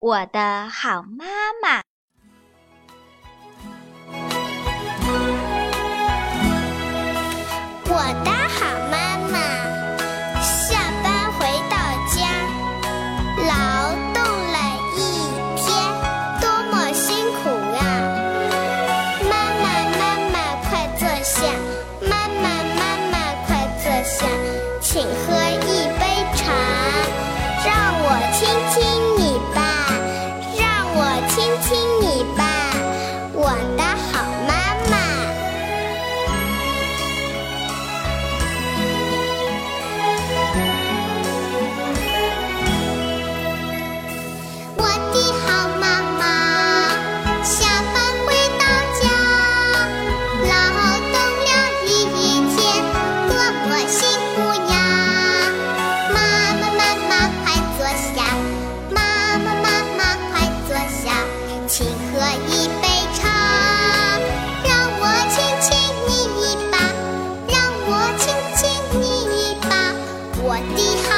我的好妈妈。我的好妈妈下班回到家劳动了一天多么辛苦呀妈妈妈妈快坐下妈妈妈妈快坐下请喝请喝一杯茶，让我亲亲你一把，让我亲亲你一把，我的好。